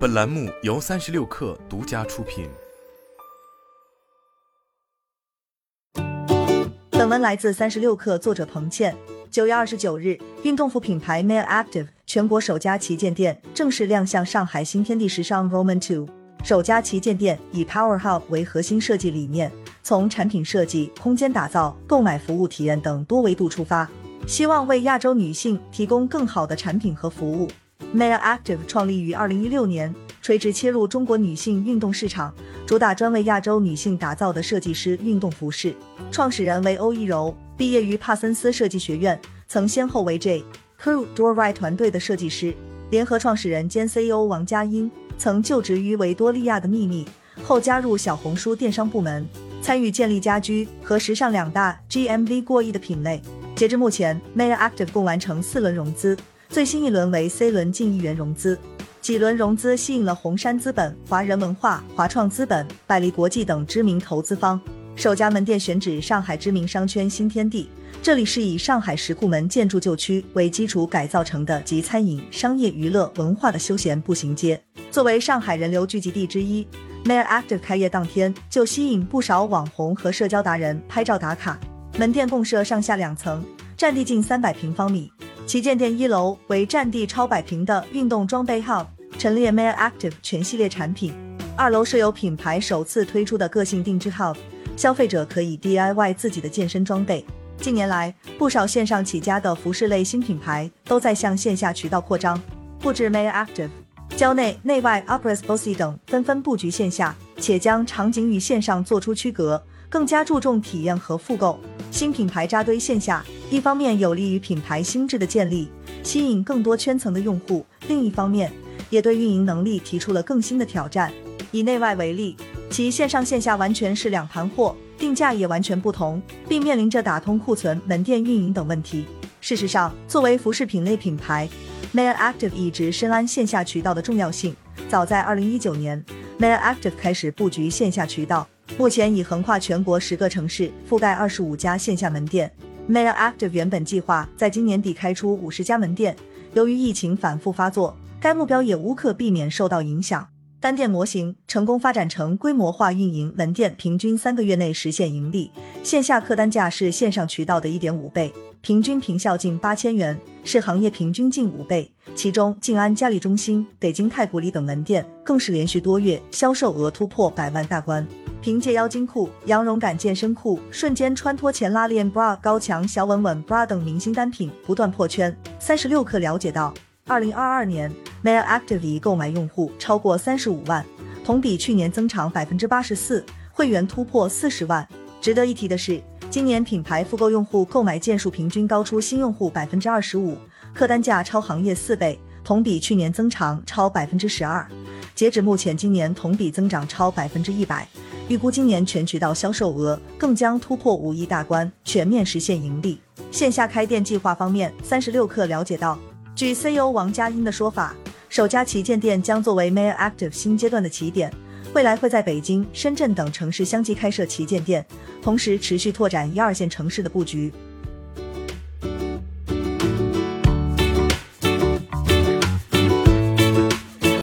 本栏目由三十六氪独家出品。本文来自三十六氪，作者彭倩。九月二十九日，运动服品牌 Male Active 全国首家旗舰店正式亮相上海新天地时尚 Roman Two。首家旗舰店以 Power Hub 为核心设计理念，从产品设计、空间打造、购买服务体验等多维度出发，希望为亚洲女性提供更好的产品和服务。Mare Active 创立于二零一六年，垂直切入中国女性运动市场，主打专为亚洲女性打造的设计师运动服饰。创始人为欧一柔，毕业于帕森斯设计学院，曾先后为 J. Crew、Doorright 团队的设计师。联合创始人兼 CEO 王佳英曾就职于维多利亚的秘密，后加入小红书电商部门，参与建立家居和时尚两大 GMV 过亿的品类。截至目前，Mare Active 共完成四轮融资。最新一轮为 C 轮近亿元融资，几轮融资吸引了红杉资本、华人文化、华创资本、百利国际等知名投资方。首家门店选址上海知名商圈新天地，这里是以上海石库门建筑旧区为基础改造成的集餐饮、商业、娱乐、文化的休闲步行街。作为上海人流聚集地之一，Mare Active 开业当天就吸引不少网红和社交达人拍照打卡。门店共设上下两层，占地近三百平方米。旗舰店一楼为占地超百平的运动装备 Hub，陈列 Mare Active 全系列产品。二楼设有品牌首次推出的个性定制 Hub，消费者可以 DIY 自己的健身装备。近年来，不少线上起家的服饰类新品牌都在向线下渠道扩张，不止 Mare Active，郊内、内外、Upper Bossy 等纷纷布局线下，且将场景与线上做出区隔，更加注重体验和复购。新品牌扎堆线下。一方面有利于品牌心智的建立，吸引更多圈层的用户；另一方面，也对运营能力提出了更新的挑战。以内外为例，其线上线下完全是两盘货，定价也完全不同，并面临着打通库存、门店运营等问题。事实上，作为服饰品类品牌，Mare Active 一直深谙线下渠道的重要性。早在2019年，Mare Active 开始布局线下渠道，目前已横跨全国十个城市，覆盖二十五家线下门店。Mare Active 原本计划在今年底开出五十家门店，由于疫情反复发作，该目标也无可避免受到影响。单店模型成功发展成规模化运营门店，平均三个月内实现盈利，线下客单价是线上渠道的一点五倍，平均平效近八千元，是行业平均近五倍。其中，静安嘉里中心、北京太古里等门店更是连续多月销售额突破百万大关。凭借妖精裤、羊绒感健身裤、瞬间穿脱前拉链 bra、高强小稳稳 bra 等明星单品不断破圈。三十六氪了解到，二零二二年 Mare Active 已购买用户超过三十五万，同比去年增长百分之八十四，会员突破四十万。值得一提的是，今年品牌复购用户购买件数平均高出新用户百分之二十五，客单价超行业四倍，同比去年增长超百分之十二。截止目前，今年同比增长超百分之一百。预估今年全渠道销售额更将突破五亿大关，全面实现盈利。线下开店计划方面，三十六氪了解到，据 CEO 王佳音的说法，首家旗舰店将作为 Mail Active 新阶段的起点，未来会在北京、深圳等城市相继开设旗舰店，同时持续拓展一二线城市的布局。